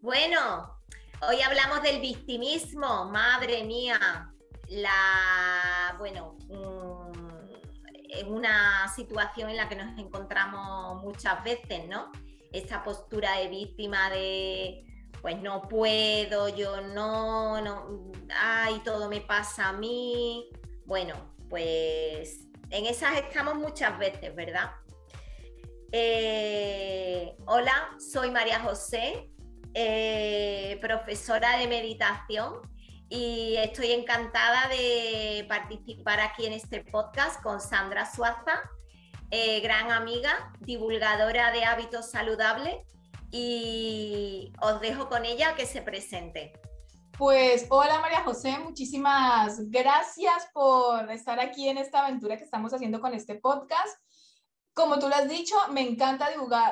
Bueno, hoy hablamos del victimismo, madre mía. La, bueno, es una situación en la que nos encontramos muchas veces, ¿no? Esta postura de víctima de, pues no puedo, yo no, no, ay, todo me pasa a mí. Bueno, pues en esas estamos muchas veces, ¿verdad? Eh, hola, soy María José, eh, profesora de meditación y estoy encantada de participar aquí en este podcast con Sandra Suaza, eh, gran amiga, divulgadora de hábitos saludables y os dejo con ella que se presente. Pues hola María José, muchísimas gracias por estar aquí en esta aventura que estamos haciendo con este podcast. Como tú lo has dicho, me encanta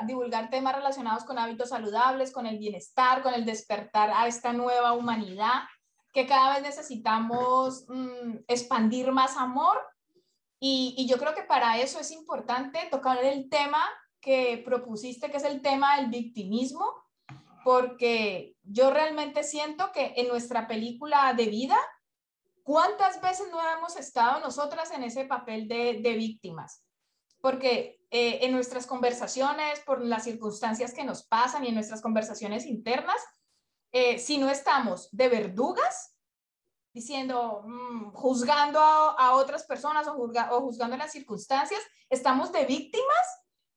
divulgar, temas relacionados con hábitos saludables, con el bienestar, con el despertar a esta nueva humanidad, que cada vez necesitamos mm, expandir más amor. Y, yo creo que para eso es importante tocar el tema que propusiste, que es el tema del victimismo, porque yo realmente siento que en nuestra película de vida, ¿cuántas veces no hemos estado nosotras en ese papel de víctimas? Porque eh, en nuestras conversaciones, por las circunstancias que nos pasan y en nuestras conversaciones internas, eh, si no estamos de verdugas, diciendo, mm, juzgando a, otras personas o, juzgando las circunstancias, estamos de víctimas,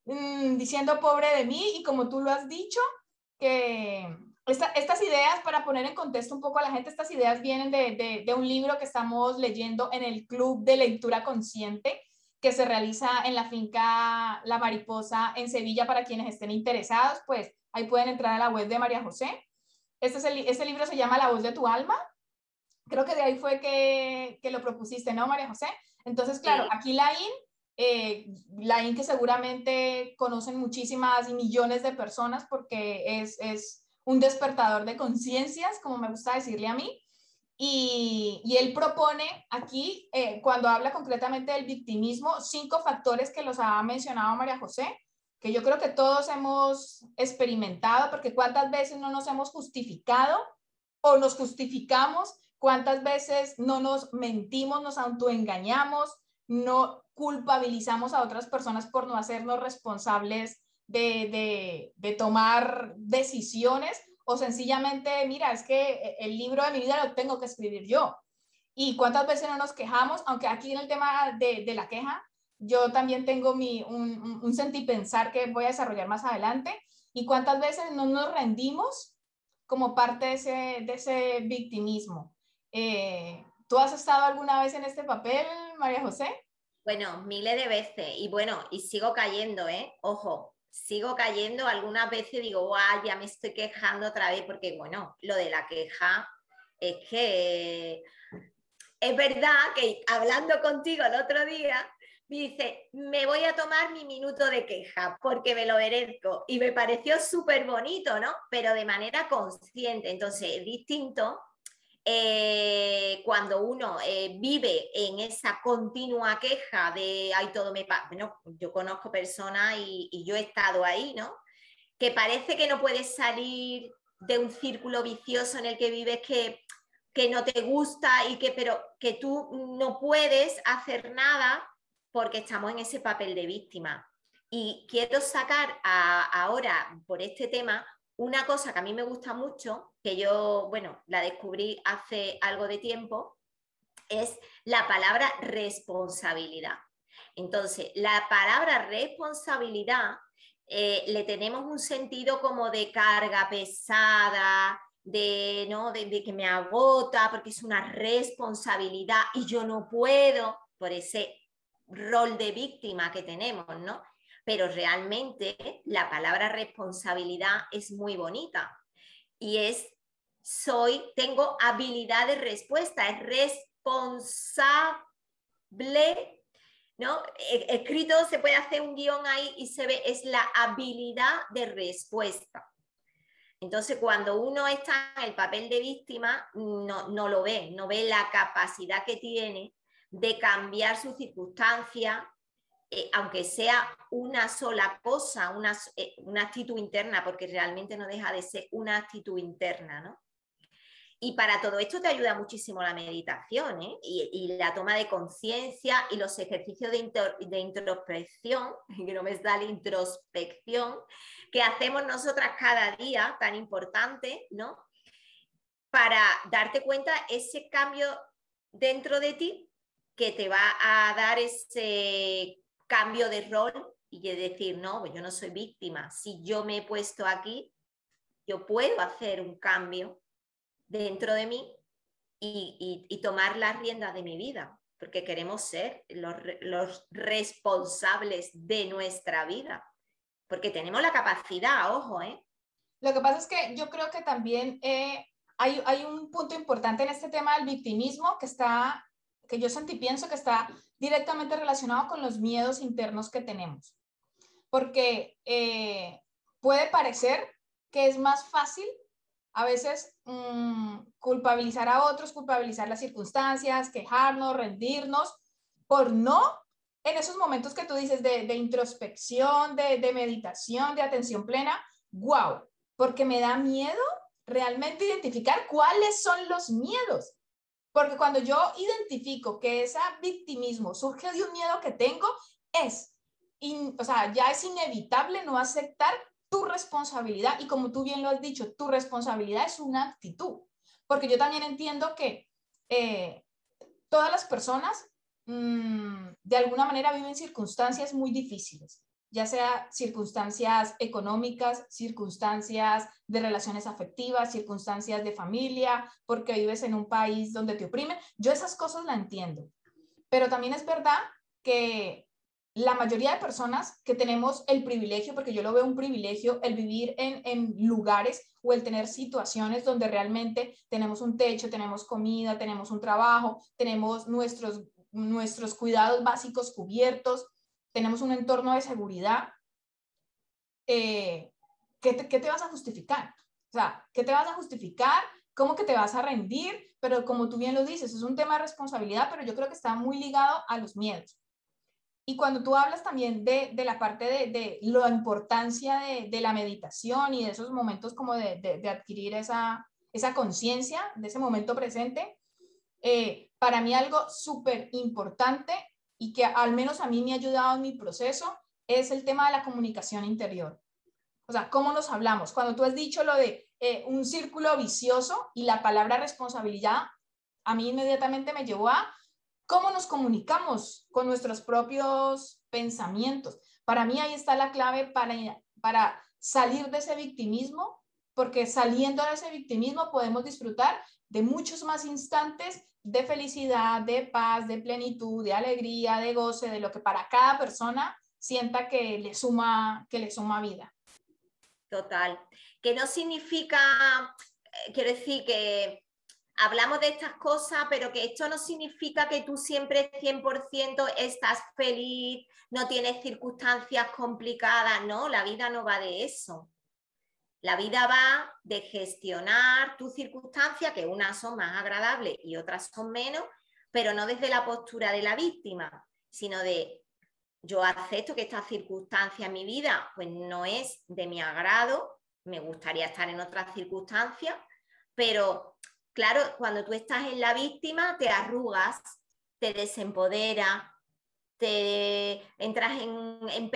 mm, diciendo pobre de mí y como tú lo has dicho, que estas ideas, para poner en contexto un poco a la gente, estas ideas vienen de, un libro que estamos leyendo en el Club de Lectura Consciente, que se realiza en la finca La Mariposa en Sevilla para quienes estén interesados, pues ahí pueden entrar a la web de María José. Este, es el, este libro se llama La voz de tu alma. Creo que de ahí fue que, que lo propusiste, ¿no, María José? Entonces, claro, aquí la IN eh, la IN que seguramente conocen muchísimas y millones de personas porque es, es un despertador de conciencias, como me gusta decirle a mí. Y, él propone aquí, eh, cuando habla concretamente del victimismo, cinco factores que los ha mencionado María José, que yo creo que todos hemos experimentado, porque cuántas veces no nos hemos justificado o nos justificamos, cuántas veces no nos mentimos, nos autoengañamos, no culpabilizamos a otras personas por no hacernos responsables de, tomar decisiones o sencillamente, mira, es que el libro de mi vida lo tengo que escribir yo. ¿Y cuántas veces no nos quejamos? Aunque aquí en el tema de, la queja, yo también tengo mi, un, un, sentipensar que voy a desarrollar más adelante. ¿Y cuántas veces no nos rendimos como parte de ese, de ese victimismo? Eh, ¿Tú has estado alguna vez en este papel, María José? Bueno, miles de veces. Y bueno, y sigo cayendo, ¿eh? Ojo, sigo cayendo. Algunas veces digo, guau, ya me estoy quejando otra vez, porque bueno, lo de la queja es que es verdad que hablando contigo el otro día, dice, me voy a tomar mi minuto de queja porque me lo merezco. Y me pareció súper bonito, ¿no? Pero de manera consciente. Entonces, es distinto eh, cuando uno eh, vive en esa continua queja de, ay, todo me pasa, bueno, yo conozco personas y, yo he estado ahí, ¿no? Que parece que no puedes salir de un círculo vicioso en el que vives que, que no te gusta y que, pero que tú no puedes hacer nada porque estamos en ese papel de víctima. Y quiero sacar ahora por este tema una cosa que a mí me gusta mucho, que yo, bueno, la descubrí hace algo de tiempo, es la palabra responsabilidad. Entonces, la palabra responsabilidad eh, le tenemos un sentido como de carga pesada, de, ¿no? de, de, que me agota, porque es una responsabilidad y yo no puedo por ese rol de víctima que tenemos, ¿no? Pero realmente la palabra responsabilidad es muy bonita y es soy, tengo habilidad de respuesta, es responsable, ¿no? E, escrito se puede hacer un guion ahí y se ve, es la habilidad de respuesta. Entonces, cuando uno está en el papel de víctima, no, no lo ve, no ve la capacidad que tiene de cambiar su circunstancia, eh, aunque sea una sola cosa, una, eh, una, actitud interna, porque realmente no deja de ser una actitud interna, ¿no? Y para todo esto te ayuda muchísimo la meditación ¿eh? y, la toma de conciencia y los ejercicios de, de, introspección, que no me da la introspección, que hacemos nosotras cada día, tan importante, ¿no? Para darte cuenta ese cambio dentro de ti que te va a dar ese cambio de rol y decir, no, pues yo no soy víctima. Si yo me he puesto aquí, yo puedo hacer un cambio dentro de mí y, tomar las riendas de mi vida, porque queremos ser los, responsables de nuestra vida, porque tenemos la capacidad, ojo, ¿eh? Lo que pasa es que yo creo que también eh, hay, hay, un punto importante en este tema del victimismo que está, que yo sentí, pienso que está directamente relacionado con los miedos internos que tenemos. Porque eh, puede parecer que es más fácil a veces mm, culpabilizar a otros, culpabilizar las circunstancias, quejarnos, rendirnos, por no en esos momentos que tú dices de, introspección, de, de, meditación, de atención plena, wow, porque me da miedo realmente identificar cuáles son los miedos. Porque cuando yo identifico que ese victimismo surge de un miedo que tengo, es, o sea, ya es inevitable no aceptar tu responsabilidad. Y como tú bien lo has dicho, tu responsabilidad es una actitud, porque yo también entiendo que eh, todas las personas mm, de alguna manera viven circunstancias muy difíciles, ya sea circunstancias económicas, circunstancias de relaciones afectivas, circunstancias de familia, porque vives en un país donde te oprimen. Yo esas cosas la entiendo, pero también es verdad que la mayoría de personas que tenemos el privilegio, porque yo lo veo un privilegio, el vivir en, lugares o el tener situaciones donde realmente tenemos un techo, tenemos comida, tenemos un trabajo, tenemos nuestros, nuestros cuidados básicos cubiertos, tenemos un entorno de seguridad, eh, ¿qué, te, ¿qué te vas a justificar? O sea, ¿qué te vas a justificar? ¿Cómo que te vas a rendir? Pero como tú bien lo dices, es un tema de responsabilidad, pero yo creo que está muy ligado a los miedos. Y cuando tú hablas también de, de la parte de, de, la importancia de, de, la meditación y de esos momentos como de, adquirir esa, esa conciencia, de ese momento presente, eh, para mí algo súper importante y que al menos a mí me ha ayudado en mi proceso es el tema de la comunicación interior. O sea, cómo nos hablamos. Cuando tú has dicho lo de eh, un círculo vicioso y la palabra responsabilidad, a mí inmediatamente me llevó a cómo nos comunicamos con nuestros propios pensamientos. Para mí ahí está la clave para, para salir de ese victimismo, porque saliendo de ese victimismo podemos disfrutar de muchos más instantes de felicidad, de paz, de plenitud, de alegría, de goce, de lo que para cada persona sienta que le suma, que le suma vida. Total. Que no significa, eh, quiero decir que hablamos de estas cosas, pero que esto no significa que tú siempre 100% estás feliz, no tienes circunstancias complicadas, no, la vida no va de eso. La vida va de gestionar tus circunstancias, que unas son más agradables y otras son menos, pero no desde la postura de la víctima, sino de yo acepto que esta circunstancia en mi vida pues no es de mi agrado, me gustaría estar en otras circunstancias, pero Claro, cuando tú estás en la víctima, te arrugas, te desempodera, te entras en,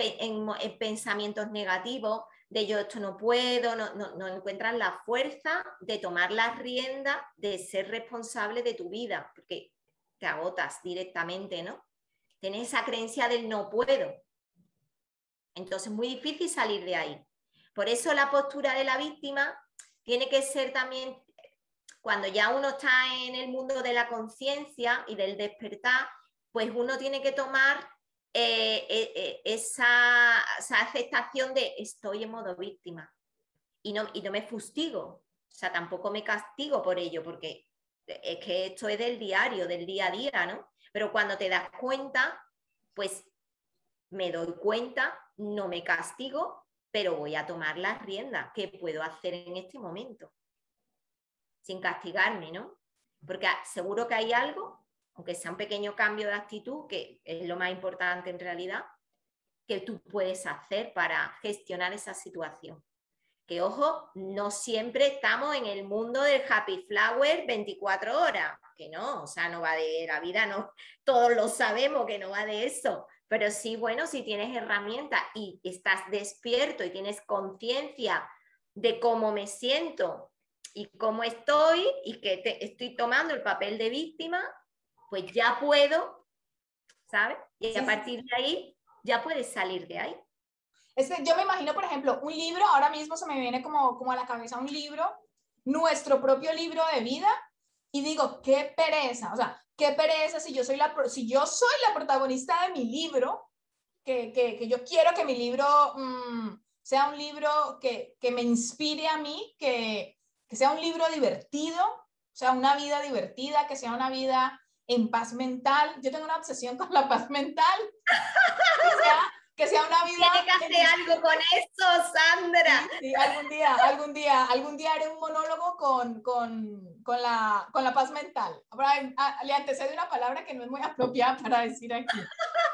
pensamientos negativos de yo esto no puedo, no, no, encuentras la fuerza de tomar la rienda, de ser responsable de tu vida, porque te agotas directamente, ¿no? Tienes esa creencia del no puedo. Entonces es muy difícil salir de ahí. Por eso la postura de la víctima tiene que ser también cuando ya uno está en el mundo de la conciencia y del despertar, pues uno tiene que tomar eh, eh, eh, esa, aceptación de estoy en modo víctima y no, y no me fustigo, o sea, tampoco me castigo por ello, porque es que esto es del diario, del día a día, ¿no? Pero cuando te das cuenta, pues me doy cuenta, no me castigo, pero voy a tomar las riendas. ¿Qué puedo hacer en este momento? sin castigarme, ¿no? Porque seguro que hay algo, aunque sea un pequeño cambio de actitud, que es lo más importante en realidad, que tú puedes hacer para gestionar esa situación. Que ojo, no siempre estamos en el mundo del happy flower 24 horas, que no, o sea, no va de la vida, no, todos lo sabemos que no va de eso, pero sí, bueno, si tienes herramientas y estás despierto y tienes conciencia de cómo me siento y cómo estoy y que te, estoy tomando el papel de víctima, pues ya puedo, ¿sabes? Y a partir de ahí ya puedes salir de ahí. Es que yo me imagino, por ejemplo, un libro, ahora mismo se me viene como, como a la cabeza un libro, nuestro propio libro de vida, y digo, qué pereza, o sea, qué pereza si yo soy la, si yo soy la protagonista de mi libro, que, que, que yo quiero que mi libro mm, sea un libro que, que, me inspire a mí, que, que sea un libro divertido, o sea, una vida divertida, que sea una vida en paz mental. Yo tengo una obsesión con la paz mental. que sea una vida. Tiene que hacer algo con eso, Sandra. Sí, algún día, algún día, algún día haré un monólogo con, con, con, la, con la paz mental. Le antecede una palabra que no es muy apropiada para decir aquí,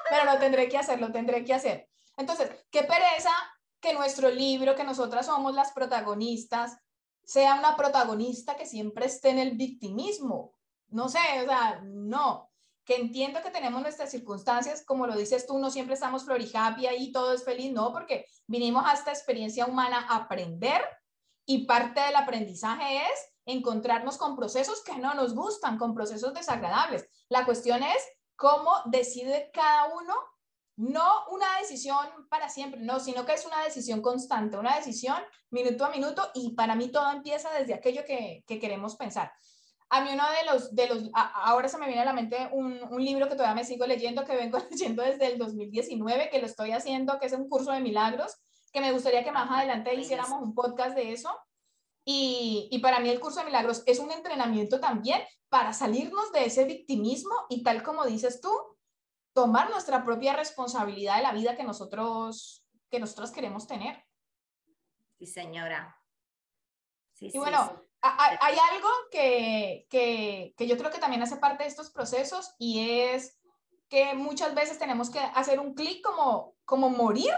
pero lo tendré que hacer, lo tendré que hacer. Entonces, qué pereza que nuestro libro, que nosotras somos las protagonistas, sea una protagonista que siempre esté en el victimismo. No sé, o sea, no que entiendo que tenemos nuestras circunstancias, como lo dices tú, no siempre estamos happy y todo es feliz, no, porque vinimos a esta experiencia humana a aprender y parte del aprendizaje es encontrarnos con procesos que no nos gustan, con procesos desagradables. La cuestión es cómo decide cada uno, no una decisión para siempre, no, sino que es una decisión constante, una decisión minuto a minuto y para mí todo empieza desde aquello que, que queremos pensar. A mí uno de los, de los ahora se me viene a la mente un, un, libro que todavía me sigo leyendo, que vengo leyendo desde el 2019, que lo estoy haciendo, que es un curso de milagros, que me gustaría que más adelante hiciéramos un podcast de eso. Y, y para mí el curso de milagros es un entrenamiento también para salirnos de ese victimismo y tal como dices tú, tomar nuestra propia responsabilidad de la vida que nosotros, que nosotros queremos tener. Sí, señora. Sí, y bueno, hay algo que, que, que, yo creo que también hace parte de estos procesos y es que muchas veces tenemos que hacer un clic como, como morir.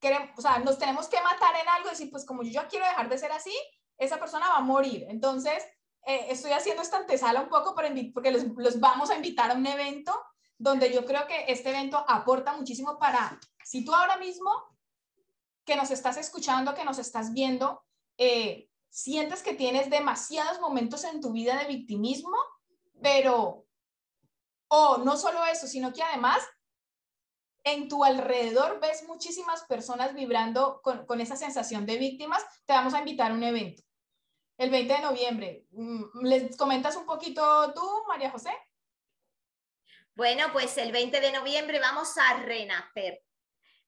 Queremos, o sea, nos tenemos que matar en algo y decir, pues como yo ya quiero dejar de ser así, esa persona va a morir. Entonces, eh, estoy haciendo esta antesala un poco para porque los, los vamos a invitar a un evento donde yo creo que este evento aporta muchísimo para, si tú ahora mismo que nos estás escuchando, que nos estás viendo, eh, sientes que tienes demasiados momentos en tu vida de victimismo, pero, o no solo eso, sino que además en tu alrededor ves muchísimas personas vibrando con, con, esa sensación de víctimas, te vamos a invitar a un evento. El 20 de noviembre. Mm, ¿Les comentas un poquito tú, María José? Bueno, pues el 20 de noviembre vamos a renacer.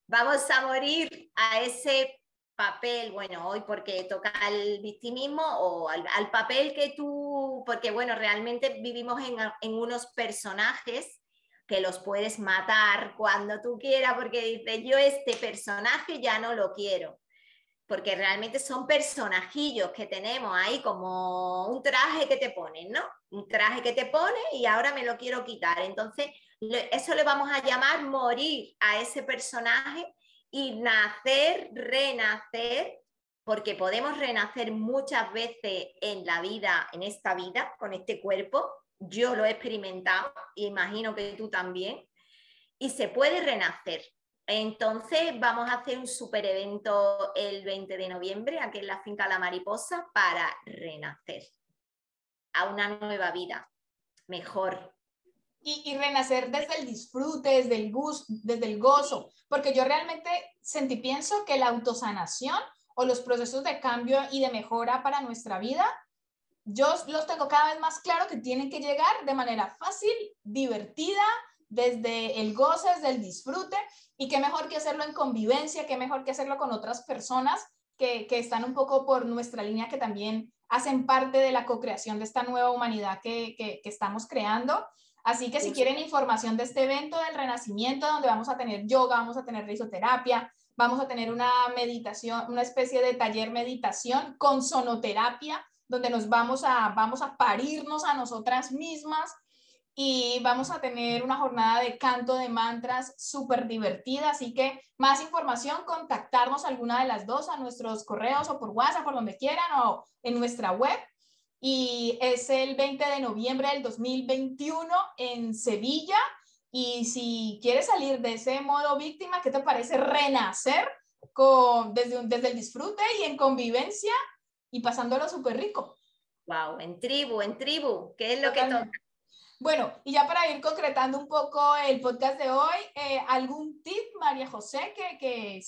Vamos a morir a ese papel, bueno, hoy porque toca el victimismo o al, papel que tú, porque bueno, realmente vivimos en, unos personajes que los puedes matar cuando tú quieras, porque dices, yo este personaje ya no lo quiero, porque realmente son personajillos que tenemos ahí como un traje que te ponen, ¿no? Un traje que te pone y ahora me lo quiero quitar. Entonces, eso le vamos a llamar morir a ese personaje y nacer, renacer, porque podemos renacer muchas veces en la vida, en esta vida, con este cuerpo. Yo lo he experimentado y imagino que tú también. Y se puede renacer. Entonces vamos a hacer un super evento el 20 de noviembre aquí en la finca La Mariposa para renacer a una nueva vida, mejor, y, renacer desde el disfrute, desde el, gusto, desde el gozo, porque yo realmente sentí, pienso que la autosanación o los procesos de cambio y de mejora para nuestra vida, yo los tengo cada vez más claro que tienen que llegar de manera fácil, divertida, desde el goce, desde el disfrute, y qué mejor que hacerlo en convivencia, qué mejor que hacerlo con otras personas que, que están un poco por nuestra línea, que también hacen parte de la co-creación de esta nueva humanidad que, que, que estamos creando. Así que si quieren información de este evento del renacimiento, donde vamos a tener yoga, vamos a tener risoterapia, vamos a tener una meditación, una especie de taller meditación con sonoterapia, donde nos vamos a, vamos a parirnos a nosotras mismas y vamos a tener una jornada de canto de mantras súper divertida, así que más información, contactarnos alguna de las dos a nuestros correos o por WhatsApp, por donde quieran o en nuestra web. Y es el 20 de noviembre del 2021 en Sevilla. Y si quieres salir de ese modo víctima, ¿qué te parece renacer con, desde, desde el disfrute y en convivencia y pasándolo súper rico? Wow, en tribu, en tribu, ¿qué es lo que toca? Bueno, y ya para ir concretando un poco el podcast de hoy, eh, ¿algún tip, María José, que, que,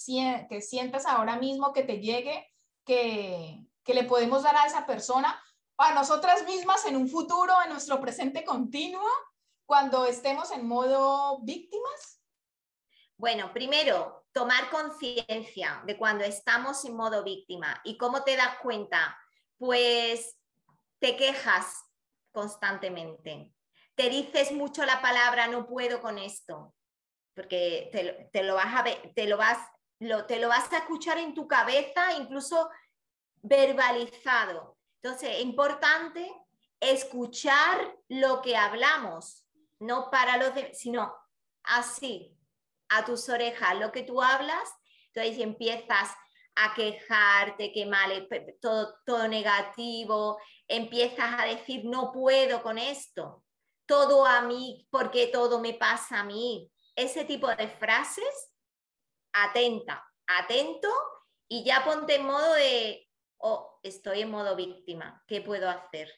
que, sientas ahora mismo que te llegue, que, que le podemos dar a esa persona, a nosotras mismas en un futuro, en nuestro presente continuo, cuando estemos en modo víctimas? Bueno, primero, tomar conciencia de cuando estamos en modo víctima. ¿Y cómo te das cuenta? Pues te quejas constantemente te dices mucho la palabra no puedo con esto, porque te, lo vas a te lo vas, lo, te lo vas a escuchar en tu cabeza, incluso verbalizado. Entonces, es importante escuchar lo que hablamos, no para los demás, sino así, a tus orejas, lo que tú hablas, entonces empiezas a quejarte, que mal, todo, todo negativo, empiezas a decir no puedo con esto, todo a mí, porque todo me pasa a mí. Ese tipo de frases, atenta, atento y ya ponte en modo de, oh, estoy en modo víctima, ¿qué puedo hacer?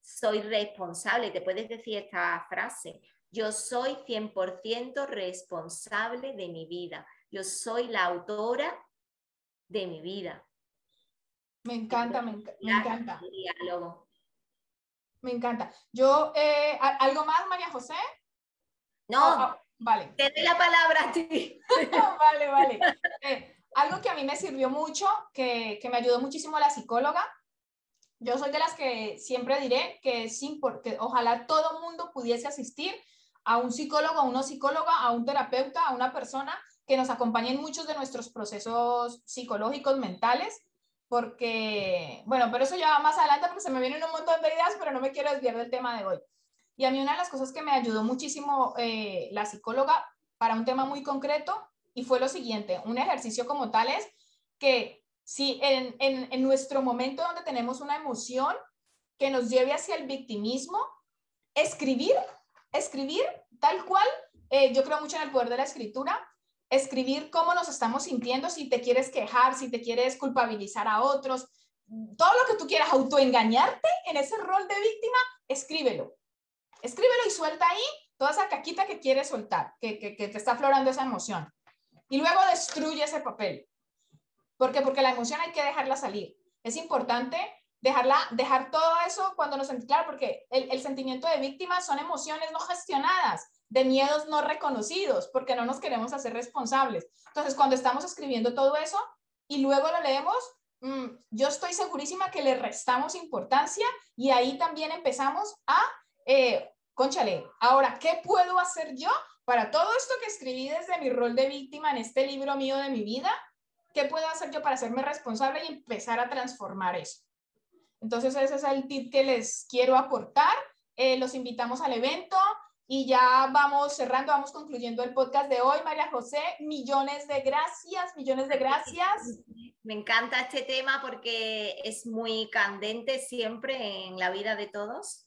Soy responsable, te puedes decir esta frase, yo soy 100% responsable de mi vida, yo soy la autora de mi vida. Me encanta, me, me encanta. Diálogo. Me encanta. Yo, eh, ¿algo más, María José? No, vale. Te doy la palabra a ti. vale, vale. Eh, algo que a mí me sirvió mucho, que, que, me ayudó muchísimo la psicóloga. Yo soy de las que siempre diré que sí, porque ojalá todo mundo pudiese asistir a un psicólogo, a una psicóloga, a un terapeuta, a una persona que nos acompañe en muchos de nuestros procesos psicológicos, mentales, porque, bueno, pero eso ya va más adelante porque se me vienen un montón de ideas, pero no me quiero desviar del tema de hoy. Y a mí una de las cosas que me ayudó muchísimo eh, la psicóloga para un tema muy concreto y fue lo siguiente, un ejercicio como tal es que si en, en, en nuestro momento donde tenemos una emoción que nos lleve hacia el victimismo, escribir, escribir tal cual, eh, yo creo mucho en el poder de la escritura, escribir cómo nos estamos sintiendo, si te quieres quejar, si te quieres culpabilizar a otros, todo lo que tú quieras, autoengañarte en ese rol de víctima, escríbelo. Escríbelo y suelta ahí toda esa caquita que quieres soltar, que, que, te está aflorando esa emoción. Y luego destruye ese papel. ¿Por qué? Porque la emoción hay que dejarla salir. Es importante dejarla, dejar todo eso cuando nos sentimos, claro, porque el, sentimiento de víctima son emociones no gestionadas de miedos no reconocidos, porque no nos queremos hacer responsables. Entonces, cuando estamos escribiendo todo eso y luego lo leemos, mm, yo estoy segurísima que le restamos importancia y ahí también empezamos a, eh, conchale, ahora, ¿qué puedo hacer yo para todo esto que escribí desde mi rol de víctima en este libro mío de mi vida? ¿Qué puedo hacer yo para hacerme responsable y empezar a transformar eso? Entonces, ese es el tip que les quiero aportar. Eh, los invitamos al evento. Y ya vamos cerrando, vamos concluyendo el podcast de hoy. María José, millones de gracias, millones de gracias. Me encanta este tema porque es muy candente siempre en la vida de todos.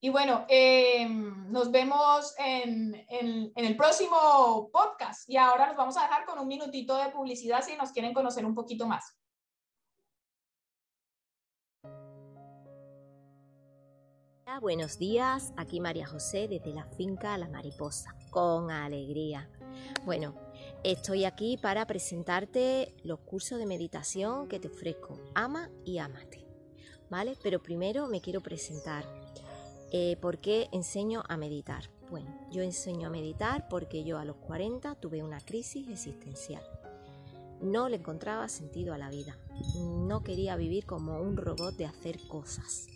Y bueno, em, nos vemos en, el próximo podcast. Y ahora nos vamos a dejar con un minutito de publicidad si nos quieren conocer un poquito más. buenos días. Aquí María José desde la finca La Mariposa, con alegría. Bueno, estoy aquí para presentarte los cursos de meditación que te ofrezco. Ama y amate. ¿Vale? Pero primero me quiero presentar. Eh, ¿Por qué enseño a meditar? Bueno, yo enseño a meditar porque yo a los 40 tuve una crisis existencial. No le encontraba sentido a la vida. No quería vivir como un robot de hacer cosas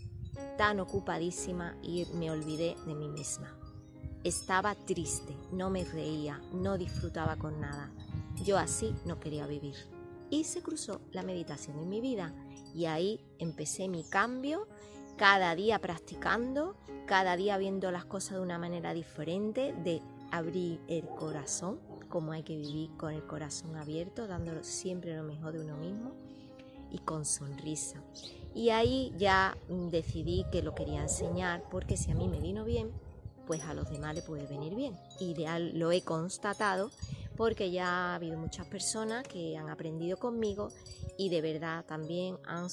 tan ocupadísima y me olvidé de mí misma. Estaba triste, no me reía, no disfrutaba con nada. Yo así no quería vivir. Y se cruzó la meditación en mi vida y ahí empecé mi cambio cada día practicando, cada día viendo las cosas de una manera diferente, de abrir el corazón, como hay que vivir con el corazón abierto, dándolo siempre lo mejor de uno mismo y con sonrisa. Y ahí ya decidí que lo quería enseñar porque si a mí me vino bien, pues a los demás le puede venir bien. Y lo he constatado porque ya ha habido muchas personas que han aprendido conmigo y de verdad también han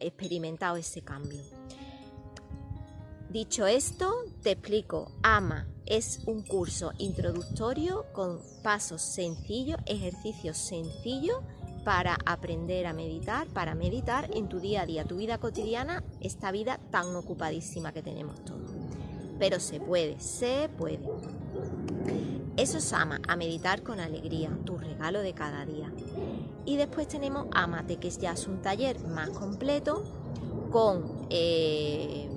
experimentado ese cambio. Dicho esto, te explico. AMA es un curso introductorio con pasos sencillos, ejercicios sencillos para aprender a meditar, para meditar en tu día a día, tu vida cotidiana, esta vida tan ocupadísima que tenemos todos. Pero se puede, se puede. Eso es ama, a meditar con alegría, tu regalo de cada día. Y después tenemos Amate, que ya es un taller más completo con eh,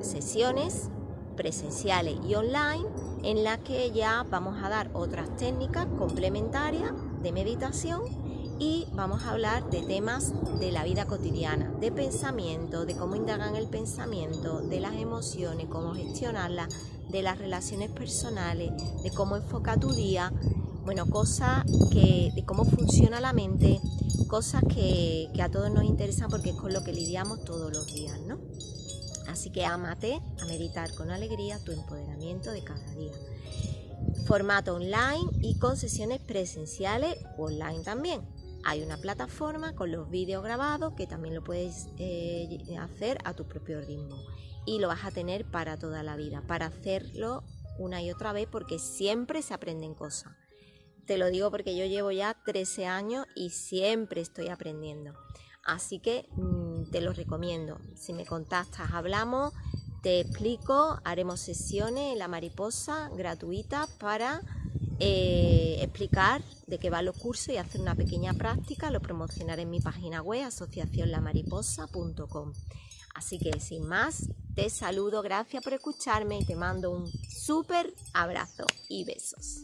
sesiones presenciales y online en las que ya vamos a dar otras técnicas complementarias de meditación y vamos a hablar de temas de la vida cotidiana, de pensamiento, de cómo indagan el pensamiento, de las emociones, cómo gestionarlas, de las relaciones personales, de cómo enfoca tu día, bueno, cosas que, de cómo funciona la mente, cosas que, a todos nos interesan porque es con lo que lidiamos todos los días, ¿no? Así que amate a meditar con alegría tu empoderamiento de cada día. Formato online y con sesiones presenciales o online también. Hay una plataforma con los vídeos grabados que también lo puedes eh, hacer a tu propio ritmo y lo vas a tener para toda la vida, para hacerlo una y otra vez porque siempre se aprenden cosas. Te lo digo porque yo llevo ya 13 años y siempre estoy aprendiendo. Así que mm, te lo recomiendo. Si me contactas, hablamos, te explico, haremos sesiones en la mariposa gratuitas para eh, explicar de qué va los cursos y hacer una pequeña práctica. Lo promocionaré en mi página web asociacionlamariposa.com. Así que sin más, te saludo, gracias por escucharme y te mando un súper abrazo y besos.